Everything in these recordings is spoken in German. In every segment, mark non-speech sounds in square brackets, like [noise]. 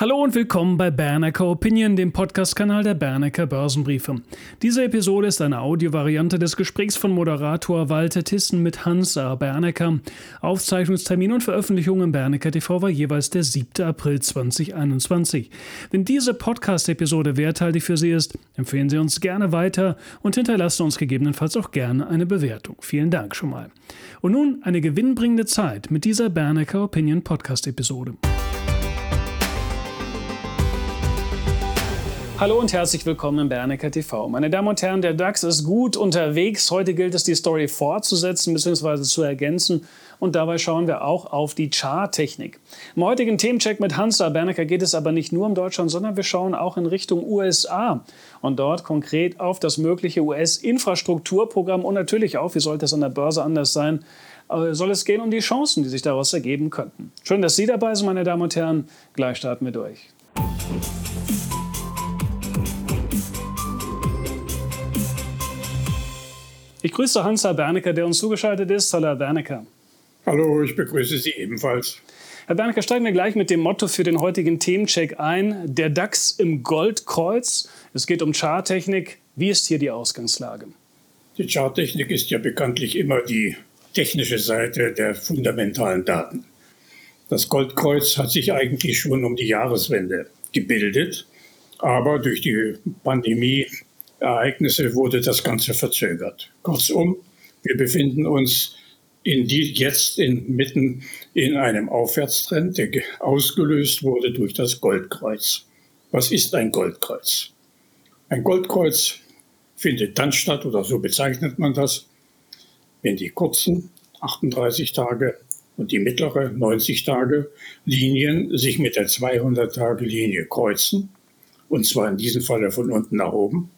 Hallo und willkommen bei Bernecker Opinion, dem Podcast-Kanal der Bernecker Börsenbriefe. Diese Episode ist eine Audiovariante des Gesprächs von Moderator Walter Tissen mit Hans A. Bernecker. Aufzeichnungstermin und Veröffentlichung im Bernecker TV war jeweils der 7. April 2021. Wenn diese Podcast-Episode werthaltig für Sie ist, empfehlen Sie uns gerne weiter und hinterlassen uns gegebenenfalls auch gerne eine Bewertung. Vielen Dank schon mal. Und nun eine gewinnbringende Zeit mit dieser Bernecker Opinion Podcast-Episode. Hallo und herzlich willkommen im Bernecker TV. Meine Damen und Herren, der DAX ist gut unterwegs. Heute gilt es, die Story fortzusetzen bzw. zu ergänzen. Und dabei schauen wir auch auf die Charttechnik. Im heutigen Themencheck mit Hansa Bernecker geht es aber nicht nur um Deutschland, sondern wir schauen auch in Richtung USA. Und dort konkret auf das mögliche US-Infrastrukturprogramm und natürlich auch, wie sollte es an der Börse anders sein, äh, soll es gehen um die Chancen, die sich daraus ergeben könnten. Schön, dass Sie dabei sind, meine Damen und Herren. Gleich starten wir durch. Ich grüße Hans-Herr Bernecker, der uns zugeschaltet ist. Hallo, Herr Bernecker. Hallo, ich begrüße Sie ebenfalls. Herr Bernecker, steigen wir gleich mit dem Motto für den heutigen Themencheck ein. Der DAX im Goldkreuz. Es geht um Charttechnik. Wie ist hier die Ausgangslage? Die Charttechnik ist ja bekanntlich immer die technische Seite der fundamentalen Daten. Das Goldkreuz hat sich eigentlich schon um die Jahreswende gebildet, aber durch die Pandemie Ereignisse wurde das Ganze verzögert. Kurzum, wir befinden uns in die, jetzt inmitten in einem Aufwärtstrend, der ausgelöst wurde durch das Goldkreuz. Was ist ein Goldkreuz? Ein Goldkreuz findet dann statt, oder so bezeichnet man das, wenn die kurzen 38 Tage und die mittlere 90 Tage Linien sich mit der 200 Tage Linie kreuzen, und zwar in diesem Falle von unten nach oben,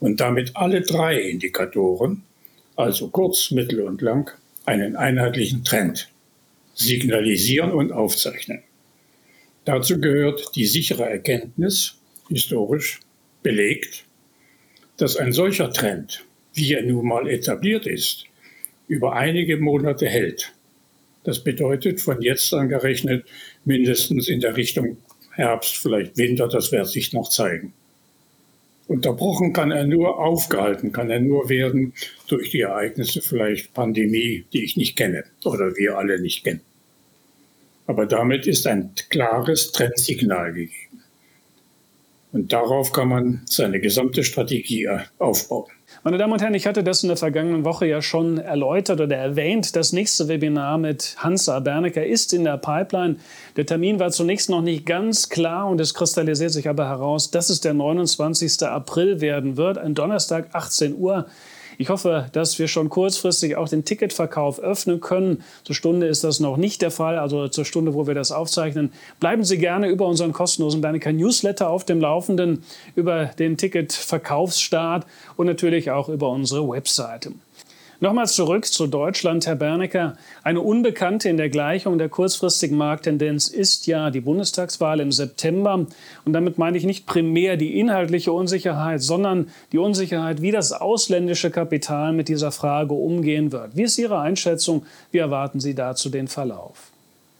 und damit alle drei Indikatoren, also kurz, mittel und lang, einen einheitlichen Trend signalisieren und aufzeichnen. Dazu gehört die sichere Erkenntnis, historisch belegt, dass ein solcher Trend, wie er nun mal etabliert ist, über einige Monate hält. Das bedeutet von jetzt an gerechnet mindestens in der Richtung Herbst, vielleicht Winter, das wird sich noch zeigen. Unterbrochen kann er nur, aufgehalten kann er nur werden durch die Ereignisse, vielleicht Pandemie, die ich nicht kenne oder wir alle nicht kennen. Aber damit ist ein klares Trendsignal gegeben. Und darauf kann man seine gesamte Strategie aufbauen. Meine Damen und Herren, ich hatte das in der vergangenen Woche ja schon erläutert oder erwähnt. Das nächste Webinar mit Hansa Bernecker ist in der Pipeline. Der Termin war zunächst noch nicht ganz klar und es kristallisiert sich aber heraus, dass es der 29. April werden wird, ein Donnerstag, 18 Uhr. Ich hoffe, dass wir schon kurzfristig auch den Ticketverkauf öffnen können. Zur Stunde ist das noch nicht der Fall, also zur Stunde, wo wir das aufzeichnen. Bleiben Sie gerne über unseren kostenlosen Bernicker Newsletter auf dem Laufenden, über den Ticketverkaufsstart und natürlich auch über unsere Webseite. Nochmal zurück zu Deutschland, Herr Bernecker. Eine Unbekannte in der Gleichung der kurzfristigen Markttendenz ist ja die Bundestagswahl im September. Und damit meine ich nicht primär die inhaltliche Unsicherheit, sondern die Unsicherheit, wie das ausländische Kapital mit dieser Frage umgehen wird. Wie ist Ihre Einschätzung? Wie erwarten Sie dazu den Verlauf?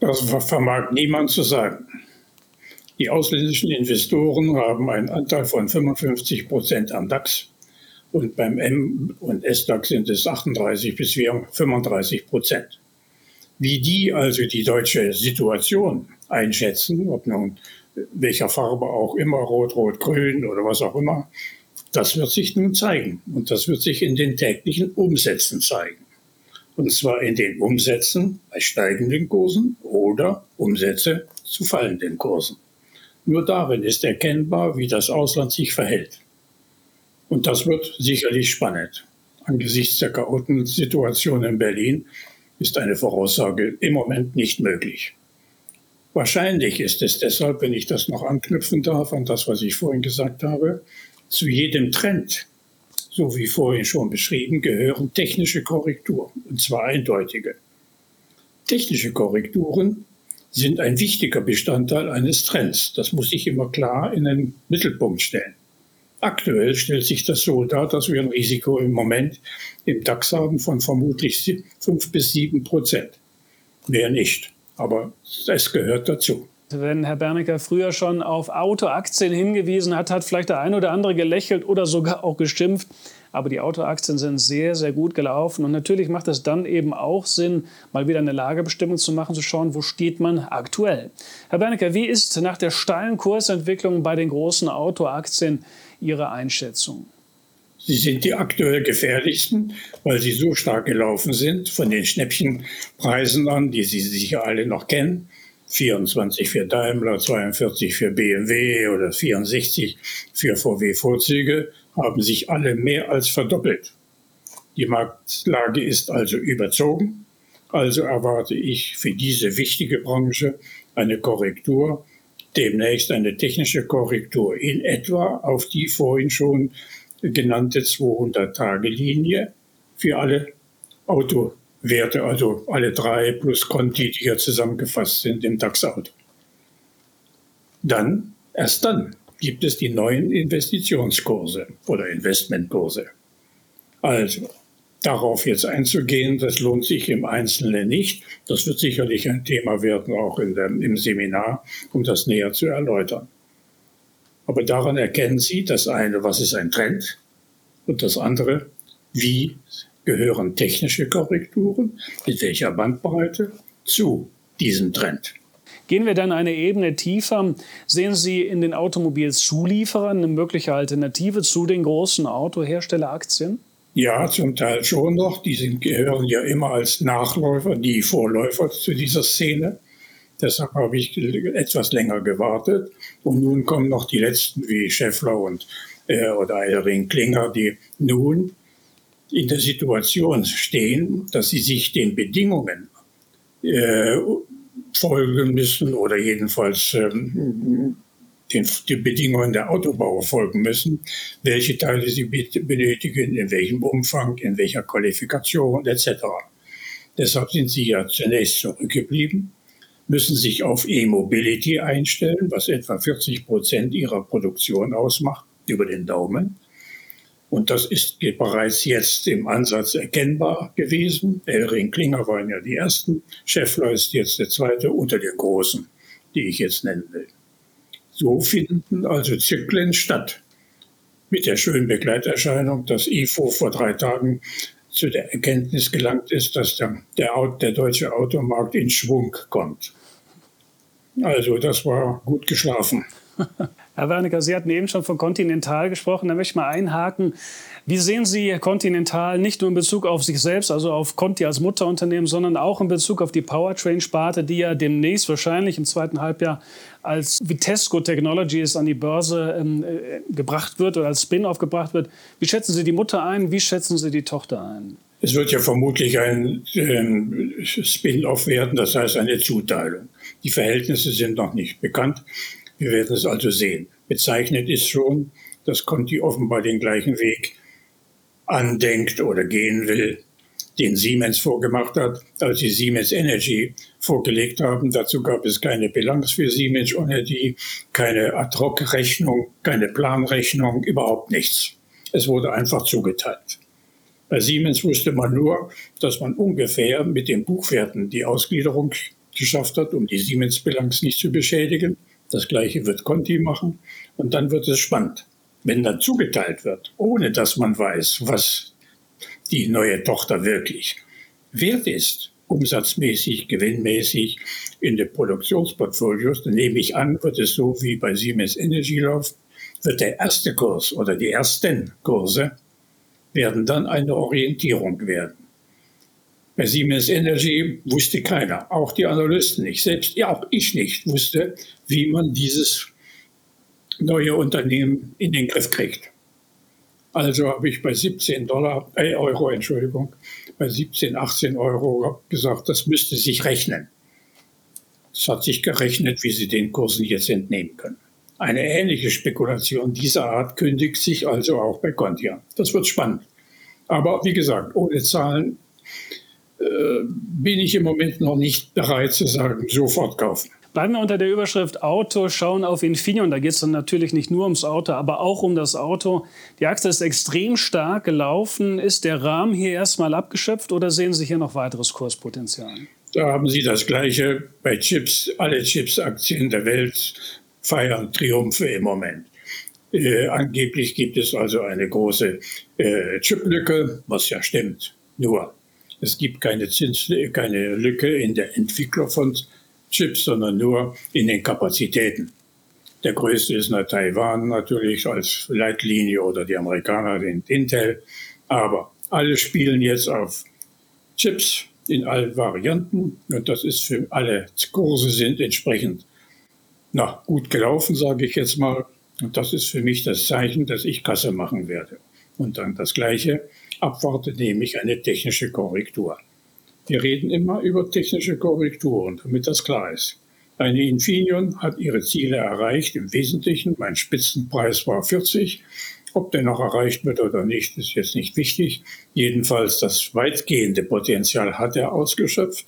Das vermag niemand zu sagen. Die ausländischen Investoren haben einen Anteil von 55 Prozent am DAX und beim M- und S-DAX sind es 38 bis 35 Prozent. Wie die also die deutsche Situation einschätzen, ob nun welcher Farbe auch immer, rot, rot, grün oder was auch immer, das wird sich nun zeigen. Und das wird sich in den täglichen Umsätzen zeigen. Und zwar in den Umsätzen bei steigenden Kursen oder Umsätze zu fallenden Kursen. Nur darin ist erkennbar, wie das Ausland sich verhält. Und das wird sicherlich spannend. Angesichts der Chaotensituation in Berlin ist eine Voraussage im Moment nicht möglich. Wahrscheinlich ist es deshalb, wenn ich das noch anknüpfen darf an das, was ich vorhin gesagt habe, zu jedem Trend, so wie vorhin schon beschrieben, gehören technische Korrekturen, und zwar eindeutige. Technische Korrekturen sind ein wichtiger Bestandteil eines Trends. Das muss ich immer klar in den Mittelpunkt stellen. Aktuell stellt sich das so dar, dass wir ein Risiko im Moment im DAX haben von vermutlich 5 bis 7 Prozent. Mehr nicht, aber es gehört dazu. Wenn Herr Bernecker früher schon auf Autoaktien hingewiesen hat, hat vielleicht der eine oder andere gelächelt oder sogar auch geschimpft. Aber die Autoaktien sind sehr, sehr gut gelaufen. Und natürlich macht es dann eben auch Sinn, mal wieder eine Lagebestimmung zu machen, zu schauen, wo steht man aktuell. Herr Bernecker, wie ist nach der steilen Kursentwicklung bei den großen Autoaktien Ihre Einschätzung? Sie sind die aktuell gefährlichsten, weil sie so stark gelaufen sind von den Schnäppchenpreisen an, die Sie sicher alle noch kennen. 24 für Daimler, 42 für BMW oder 64 für VW-Vorzüge haben sich alle mehr als verdoppelt. Die Marktlage ist also überzogen. Also erwarte ich für diese wichtige Branche eine Korrektur, demnächst eine technische Korrektur in etwa auf die vorhin schon genannte 200-Tage-Linie für alle Autowerte, also alle drei plus Conti, die hier zusammengefasst sind im DAX-Auto. Dann, erst dann, gibt es die neuen Investitionskurse oder Investmentkurse. Also, darauf jetzt einzugehen, das lohnt sich im Einzelnen nicht. Das wird sicherlich ein Thema werden, auch der, im Seminar, um das näher zu erläutern. Aber daran erkennen Sie das eine, was ist ein Trend und das andere, wie gehören technische Korrekturen, mit welcher Bandbreite zu diesem Trend. Gehen wir dann eine Ebene tiefer. Sehen Sie in den Automobilzulieferern eine mögliche Alternative zu den großen Autoherstelleraktien? Ja, zum Teil schon noch. Die sind, gehören ja immer als Nachläufer, die Vorläufer zu dieser Szene. Deshalb habe ich etwas länger gewartet. Und nun kommen noch die letzten wie Scheffler und äh, oder Elring Klinger, die nun in der Situation stehen, dass sie sich den Bedingungen äh, folgen müssen oder jedenfalls ähm, den, den Bedingungen der Autobauer folgen müssen, welche Teile sie benötigen, in welchem Umfang, in welcher Qualifikation etc. Deshalb sind sie ja zunächst zurückgeblieben müssen sich auf E-Mobility einstellen, was etwa 40 Prozent ihrer Produktion ausmacht, über den Daumen. Und das ist bereits jetzt im Ansatz erkennbar gewesen. Elring Klinger waren ja die ersten. Scheffler ist jetzt der zweite unter den großen, die ich jetzt nennen will. So finden also Zyklen statt. Mit der schönen Begleiterscheinung, dass IFO vor drei Tagen zu der Erkenntnis gelangt ist, dass der, der, der deutsche Automarkt in Schwung kommt. Also das war gut geschlafen. [laughs] Herr Wernicke, Sie hatten eben schon von Continental gesprochen. Da möchte ich mal einhaken. Wie sehen Sie Continental nicht nur in Bezug auf sich selbst, also auf Conti als Mutterunternehmen, sondern auch in Bezug auf die Powertrain-Sparte, die ja demnächst wahrscheinlich im zweiten Halbjahr als Vitesco Technologies an die Börse ähm, äh, gebracht wird oder als Spin-off gebracht wird. Wie schätzen Sie die Mutter ein? Wie schätzen Sie die Tochter ein? Es wird ja vermutlich ein ähm, Spin-off werden, das heißt eine Zuteilung. Die Verhältnisse sind noch nicht bekannt. Wir werden es also sehen. Bezeichnet ist schon, dass Conti offenbar den gleichen Weg andenkt oder gehen will, den Siemens vorgemacht hat, als sie Siemens Energy vorgelegt haben. Dazu gab es keine Bilanz für Siemens Energy, keine Ad-Hoc-Rechnung, keine Planrechnung, überhaupt nichts. Es wurde einfach zugeteilt. Bei Siemens wusste man nur, dass man ungefähr mit den Buchwerten die Ausgliederung geschafft hat, um die Siemens-Bilanz nicht zu beschädigen. Das gleiche wird Conti machen. Und dann wird es spannend. Wenn dann zugeteilt wird, ohne dass man weiß, was die neue Tochter wirklich wert ist, umsatzmäßig, gewinnmäßig in den Produktionsportfolios, dann nehme ich an, wird es so wie bei Siemens Energy laufen, wird der erste Kurs oder die ersten Kurse werden dann eine Orientierung werden. Bei Siemens Energy wusste keiner, auch die Analysten nicht, selbst ja, auch ich nicht, wusste, wie man dieses neue Unternehmen in den Griff kriegt. Also habe ich bei 17 Dollar, äh, Euro, Entschuldigung, bei 17, 18 Euro gesagt, das müsste sich rechnen. Es hat sich gerechnet, wie Sie den Kursen jetzt entnehmen können. Eine ähnliche Spekulation dieser Art kündigt sich also auch bei Contia. Das wird spannend. Aber wie gesagt, ohne Zahlen bin ich im Moment noch nicht bereit zu sagen, sofort kaufen. Bleiben wir unter der Überschrift Auto, schauen auf Infineon. Da geht es dann natürlich nicht nur ums Auto, aber auch um das Auto. Die Aktie ist extrem stark gelaufen. Ist der Rahmen hier erstmal abgeschöpft oder sehen Sie hier noch weiteres Kurspotenzial? Da haben Sie das Gleiche bei Chips. Alle Chips-Aktien der Welt feiern Triumphe im Moment. Äh, angeblich gibt es also eine große äh, Chiplücke, was ja stimmt. Nur, es gibt keine, Zins, keine Lücke in der Entwicklung von Chips, sondern nur in den Kapazitäten. Der größte ist nach Taiwan natürlich als Leitlinie oder die Amerikaner, den Intel. Aber alle spielen jetzt auf Chips in allen Varianten und das ist für alle Kurse sind entsprechend na, gut gelaufen, sage ich jetzt mal. Und das ist für mich das Zeichen, dass ich Kasse machen werde. Und dann das Gleiche, abwarte, nämlich eine technische Korrektur. Wir reden immer über technische Korrekturen, damit das klar ist. Eine Infineon hat ihre Ziele erreicht, im Wesentlichen. Mein Spitzenpreis war 40. Ob der noch erreicht wird oder nicht, ist jetzt nicht wichtig. Jedenfalls das weitgehende Potenzial hat er ausgeschöpft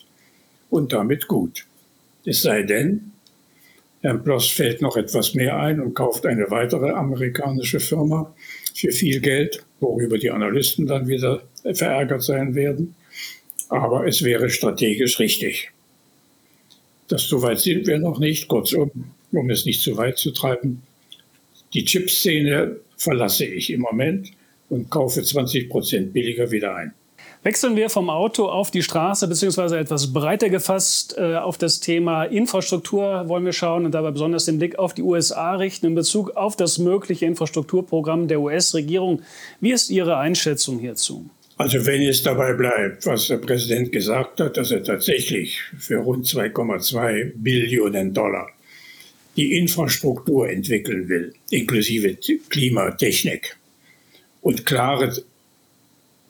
und damit gut. Es sei denn, Herrn Bloss fällt noch etwas mehr ein und kauft eine weitere amerikanische Firma für viel Geld, worüber die Analysten dann wieder verärgert sein werden. Aber es wäre strategisch richtig. Das so weit sind wir noch nicht. Kurzum, um es nicht zu weit zu treiben, die Chipszene verlasse ich im Moment und kaufe 20 Prozent billiger wieder ein. Wechseln wir vom Auto auf die Straße, beziehungsweise etwas breiter gefasst äh, auf das Thema Infrastruktur wollen wir schauen und dabei besonders den Blick auf die USA richten in Bezug auf das mögliche Infrastrukturprogramm der US-Regierung. Wie ist Ihre Einschätzung hierzu? Also wenn es dabei bleibt, was der Präsident gesagt hat, dass er tatsächlich für rund 2,2 Billionen Dollar die Infrastruktur entwickeln will, inklusive Klimatechnik und klare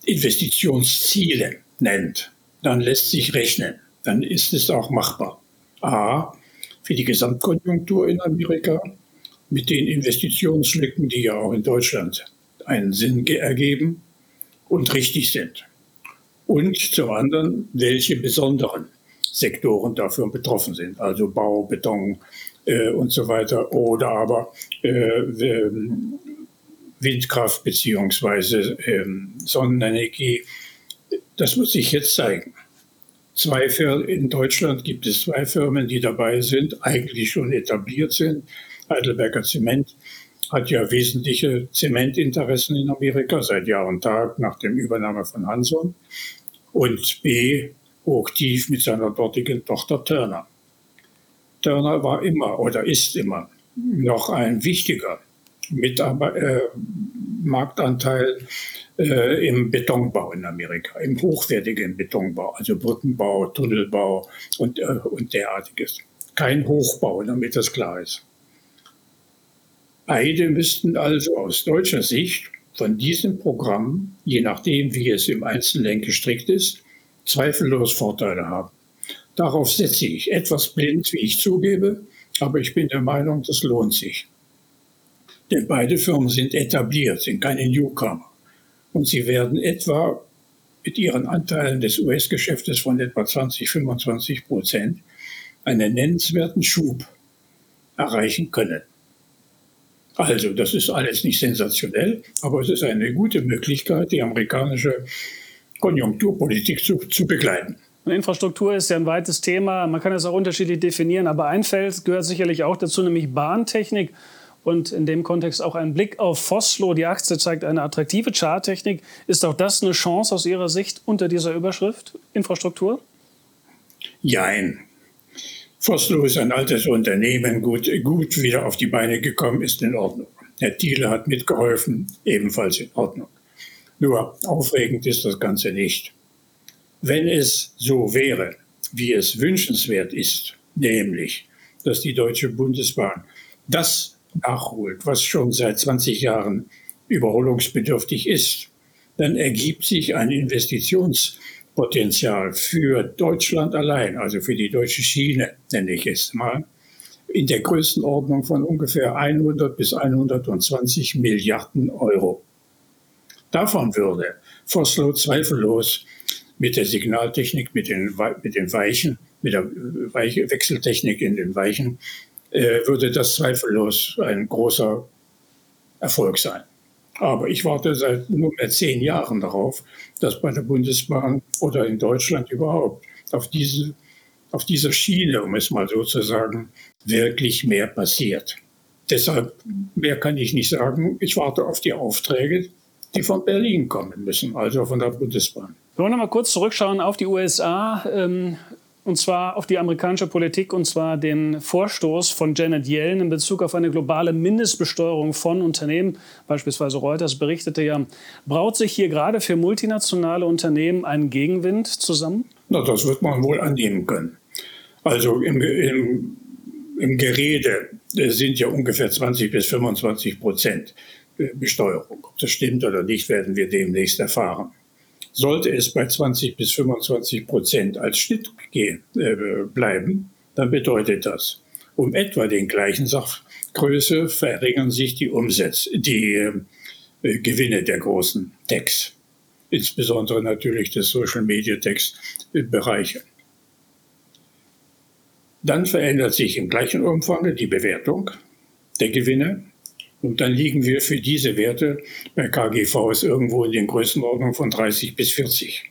Investitionsziele nennt, dann lässt sich rechnen. Dann ist es auch machbar. A, für die Gesamtkonjunktur in Amerika mit den Investitionslücken, die ja auch in Deutschland einen Sinn ergeben und richtig sind. Und zum anderen, welche besonderen Sektoren dafür betroffen sind, also Bau, Beton äh, und so weiter, oder aber äh, Windkraft beziehungsweise ähm, Sonnenenergie. Das muss sich jetzt zeigen. Zwei Firmen, in Deutschland gibt es zwei Firmen, die dabei sind, eigentlich schon etabliert sind. Heidelberger Zement hat ja wesentliche Zementinteressen in Amerika seit Jahr und Tag nach dem Übernahme von Hanson. Und B, hochtief mit seiner dortigen Tochter Turner. Turner war immer oder ist immer noch ein wichtiger Mitarbeit äh, Marktanteil äh, im Betonbau in Amerika, im hochwertigen Betonbau, also Brückenbau, Tunnelbau und, äh, und derartiges. Kein Hochbau, damit das klar ist. Beide müssten also aus deutscher Sicht von diesem Programm, je nachdem, wie es im Einzelnen gestrickt ist, zweifellos Vorteile haben. Darauf setze ich etwas blind, wie ich zugebe, aber ich bin der Meinung, das lohnt sich. Denn beide Firmen sind etabliert, sind keine Newcomer. Und sie werden etwa mit ihren Anteilen des US-Geschäftes von etwa 20, 25 Prozent einen nennenswerten Schub erreichen können. Also, das ist alles nicht sensationell, aber es ist eine gute Möglichkeit, die amerikanische Konjunkturpolitik zu, zu begleiten. Infrastruktur ist ja ein weites Thema. Man kann es auch unterschiedlich definieren, aber ein Feld gehört sicherlich auch dazu, nämlich Bahntechnik. Und in dem Kontext auch ein Blick auf Foslo. Die Aktie zeigt eine attraktive Charttechnik. Ist auch das eine Chance aus Ihrer Sicht unter dieser Überschrift Infrastruktur? Jein. Foslo ist ein altes Unternehmen, gut, gut wieder auf die Beine gekommen, ist in Ordnung. Herr Thiele hat mitgeholfen, ebenfalls in Ordnung. Nur aufregend ist das Ganze nicht. Wenn es so wäre, wie es wünschenswert ist, nämlich, dass die Deutsche Bundesbahn das nachholt, was schon seit 20 Jahren überholungsbedürftig ist, dann ergibt sich ein Investitionspotenzial für Deutschland allein, also für die deutsche Schiene, nenne ich es mal, in der Größenordnung von ungefähr 100 bis 120 Milliarden Euro. Davon würde Vossloh zweifellos mit der Signaltechnik, mit den, mit den Weichen, mit der Wechseltechnik in den Weichen äh, würde das zweifellos ein großer Erfolg sein. Aber ich warte seit nunmehr zehn Jahren darauf, dass bei der Bundesbahn oder in Deutschland überhaupt auf diese auf dieser Schiene, um es mal so zu sagen, wirklich mehr passiert. Deshalb, mehr kann ich nicht sagen. Ich warte auf die Aufträge, die von Berlin kommen müssen, also von der Bundesbahn. Wir wollen noch mal kurz zurückschauen auf die USA. Ähm und zwar auf die amerikanische Politik, und zwar den Vorstoß von Janet Yellen in Bezug auf eine globale Mindestbesteuerung von Unternehmen. Beispielsweise Reuters berichtete ja, braut sich hier gerade für multinationale Unternehmen ein Gegenwind zusammen? Na, das wird man wohl annehmen können. Also im, im, im Gerede sind ja ungefähr 20 bis 25 Prozent Besteuerung. Ob das stimmt oder nicht, werden wir demnächst erfahren. Sollte es bei 20 bis 25 Prozent als Schnitt gehen, äh, bleiben, dann bedeutet das, um etwa den gleichen Sachgröße verringern sich die Umsätze, die äh, Gewinne der großen Techs, insbesondere natürlich des Social Media Techs Bereiche. Dann verändert sich im gleichen Umfang die Bewertung der Gewinne und dann liegen wir für diese Werte bei KGVs irgendwo in den Größenordnungen von 30 bis 40.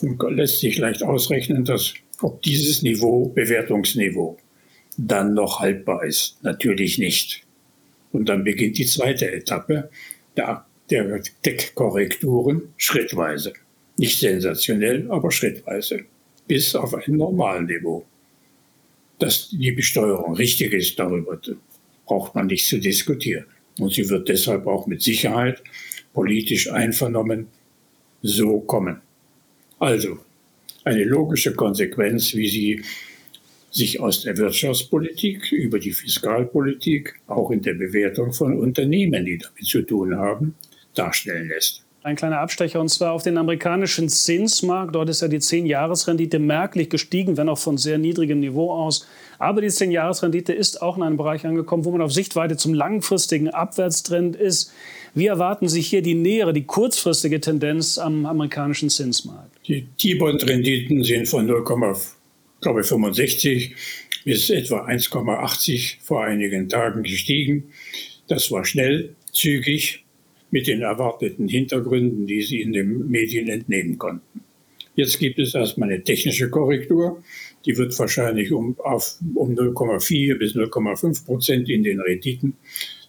Und lässt sich leicht ausrechnen, dass ob dieses Niveau, Bewertungsniveau, dann noch haltbar ist. Natürlich nicht. Und dann beginnt die zweite Etappe der, der Deckkorrekturen schrittweise. Nicht sensationell, aber schrittweise. Bis auf ein normalen Niveau. Dass die Besteuerung richtig ist, darüber braucht man nicht zu diskutieren. Und sie wird deshalb auch mit Sicherheit politisch einvernommen so kommen. Also eine logische Konsequenz, wie sie sich aus der Wirtschaftspolitik über die Fiskalpolitik, auch in der Bewertung von Unternehmen, die damit zu tun haben, darstellen lässt. Ein kleiner Abstecher und zwar auf den amerikanischen Zinsmarkt. Dort ist ja die 10-Jahres-Rendite merklich gestiegen, wenn auch von sehr niedrigem Niveau aus. Aber die 10-Jahres-Rendite ist auch in einem Bereich angekommen, wo man auf Sichtweite zum langfristigen Abwärtstrend ist. Wie erwarten Sie hier die nähere, die kurzfristige Tendenz am amerikanischen Zinsmarkt? Die T-Bond-Renditen sind von 0,65 bis etwa 1,80 vor einigen Tagen gestiegen. Das war schnell, zügig, mit den erwarteten Hintergründen, die Sie in den Medien entnehmen konnten. Jetzt gibt es erstmal eine technische Korrektur. Die wird wahrscheinlich um, um 0,4 bis 0,5 Prozent in den Renditen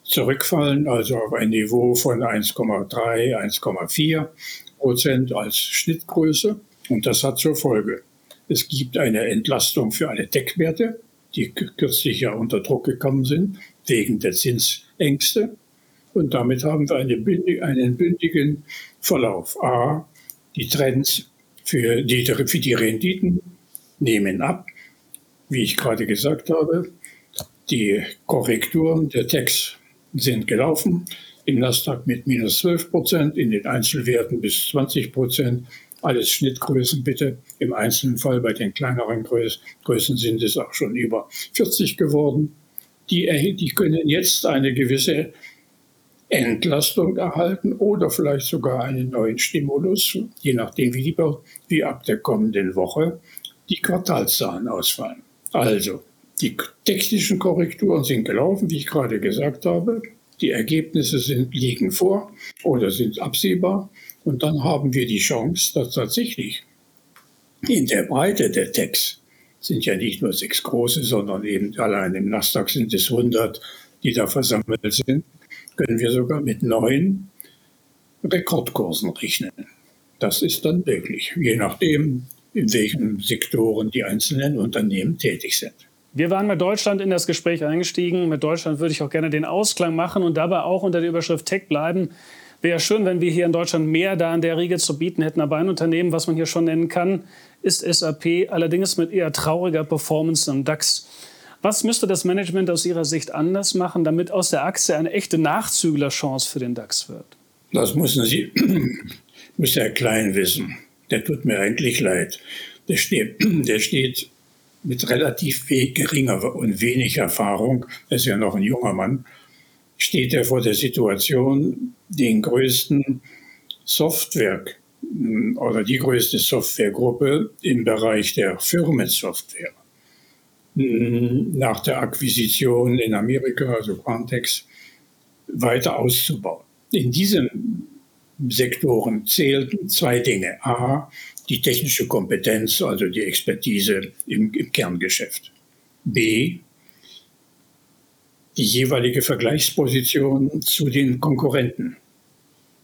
zurückfallen, also auf ein Niveau von 1,3, 1,4 Prozent als Schnittgröße. Und das hat zur Folge, es gibt eine Entlastung für alle Tech-Werte, die kürzlich ja unter Druck gekommen sind, wegen der Zinsängste. Und damit haben wir eine, einen bündigen Verlauf. A, die Trends für die, für die Renditen nehmen ab, wie ich gerade gesagt habe. Die Korrekturen der Techs sind gelaufen. Im Nasdaq mit minus 12 Prozent, in den Einzelwerten bis 20 Prozent. Alles Schnittgrößen bitte. Im einzelnen Fall bei den kleineren Größen sind es auch schon über 40 geworden. Die, die können jetzt eine gewisse Entlastung erhalten oder vielleicht sogar einen neuen Stimulus, je nachdem, wie, die, wie ab der kommenden Woche die Quartalszahlen ausfallen. Also, die technischen Korrekturen sind gelaufen, wie ich gerade gesagt habe. Die Ergebnisse sind, liegen vor oder sind absehbar. Und dann haben wir die Chance, dass tatsächlich in der Breite der Techs sind ja nicht nur sechs große, sondern eben allein im Nasdaq sind es 100, die da versammelt sind, können wir sogar mit neuen Rekordkursen rechnen. Das ist dann möglich, je nachdem, in welchen Sektoren die einzelnen Unternehmen tätig sind. Wir waren mit Deutschland in das Gespräch eingestiegen. Mit Deutschland würde ich auch gerne den Ausklang machen und dabei auch unter der Überschrift Tech bleiben. Wäre schön, wenn wir hier in Deutschland mehr da in der Riege zu bieten hätten. Aber ein Unternehmen, was man hier schon nennen kann, ist SAP, allerdings mit eher trauriger Performance im DAX. Was müsste das Management aus Ihrer Sicht anders machen, damit aus der Aktie eine echte Nachzüglerchance für den DAX wird? Das müssen Sie, [clears throat] müsste Herr Klein wissen. Der tut mir eigentlich leid. Der steht, [clears throat] der steht mit relativ geringer und wenig Erfahrung, er ist ja noch ein junger Mann, steht er vor der Situation, den größten Software oder die größte Softwaregruppe im Bereich der Firmensoftware nach der Akquisition in Amerika, also Quantex, weiter auszubauen. In diesen Sektoren zählten zwei Dinge. A, die technische Kompetenz, also die Expertise im, im Kerngeschäft. B, die jeweilige Vergleichsposition zu den Konkurrenten.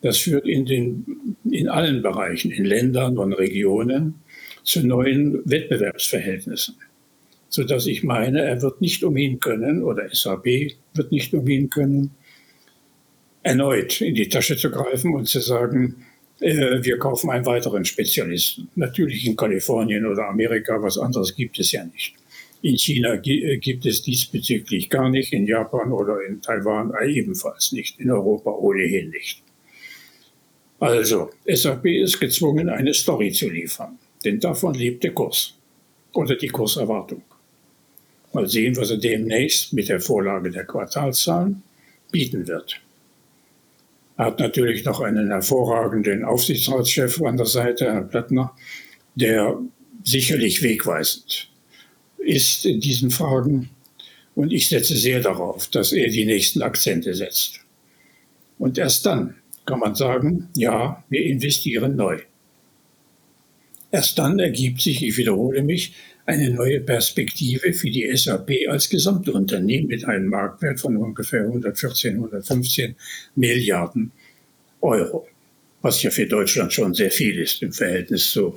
Das führt in, den, in allen Bereichen, in Ländern und Regionen zu neuen Wettbewerbsverhältnissen, sodass ich meine, er wird nicht umhin können oder SAP wird nicht umhin können, erneut in die Tasche zu greifen und zu sagen, äh, wir kaufen einen weiteren Spezialisten. Natürlich in Kalifornien oder Amerika, was anderes gibt es ja nicht. In China äh, gibt es diesbezüglich gar nicht, in Japan oder in Taiwan ebenfalls nicht, in Europa ohnehin nicht. Also, SAP ist gezwungen, eine Story zu liefern, denn davon lebt der Kurs oder die Kurserwartung. Mal sehen, was er demnächst mit der Vorlage der Quartalszahlen bieten wird. Er hat natürlich noch einen hervorragenden Aufsichtsratschef an der Seite, Herrn Plattner, der sicherlich wegweisend ist in diesen Fragen. Und ich setze sehr darauf, dass er die nächsten Akzente setzt. Und erst dann kann man sagen, ja, wir investieren neu. Erst dann ergibt sich, ich wiederhole mich, eine neue Perspektive für die SAP als Gesamtunternehmen mit einem Marktwert von ungefähr 114, 115 Milliarden Euro, was ja für Deutschland schon sehr viel ist im Verhältnis zu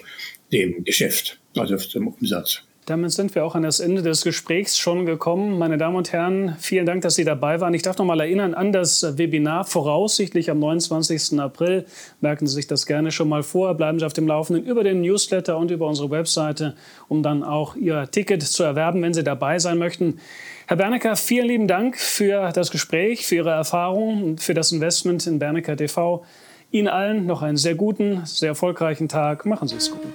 dem Geschäft, also zum Umsatz. Damit sind wir auch an das Ende des Gesprächs schon gekommen. Meine Damen und Herren, vielen Dank, dass Sie dabei waren. Ich darf noch mal erinnern an das Webinar voraussichtlich am 29. April. Merken Sie sich das gerne schon mal vor. Bleiben Sie auf dem Laufenden über den Newsletter und über unsere Webseite, um dann auch Ihr Ticket zu erwerben, wenn Sie dabei sein möchten. Herr Bernecker, vielen lieben Dank für das Gespräch, für Ihre Erfahrungen und für das Investment in Bernecker TV. Ihnen allen noch einen sehr guten, sehr erfolgreichen Tag. Machen Sie es gut.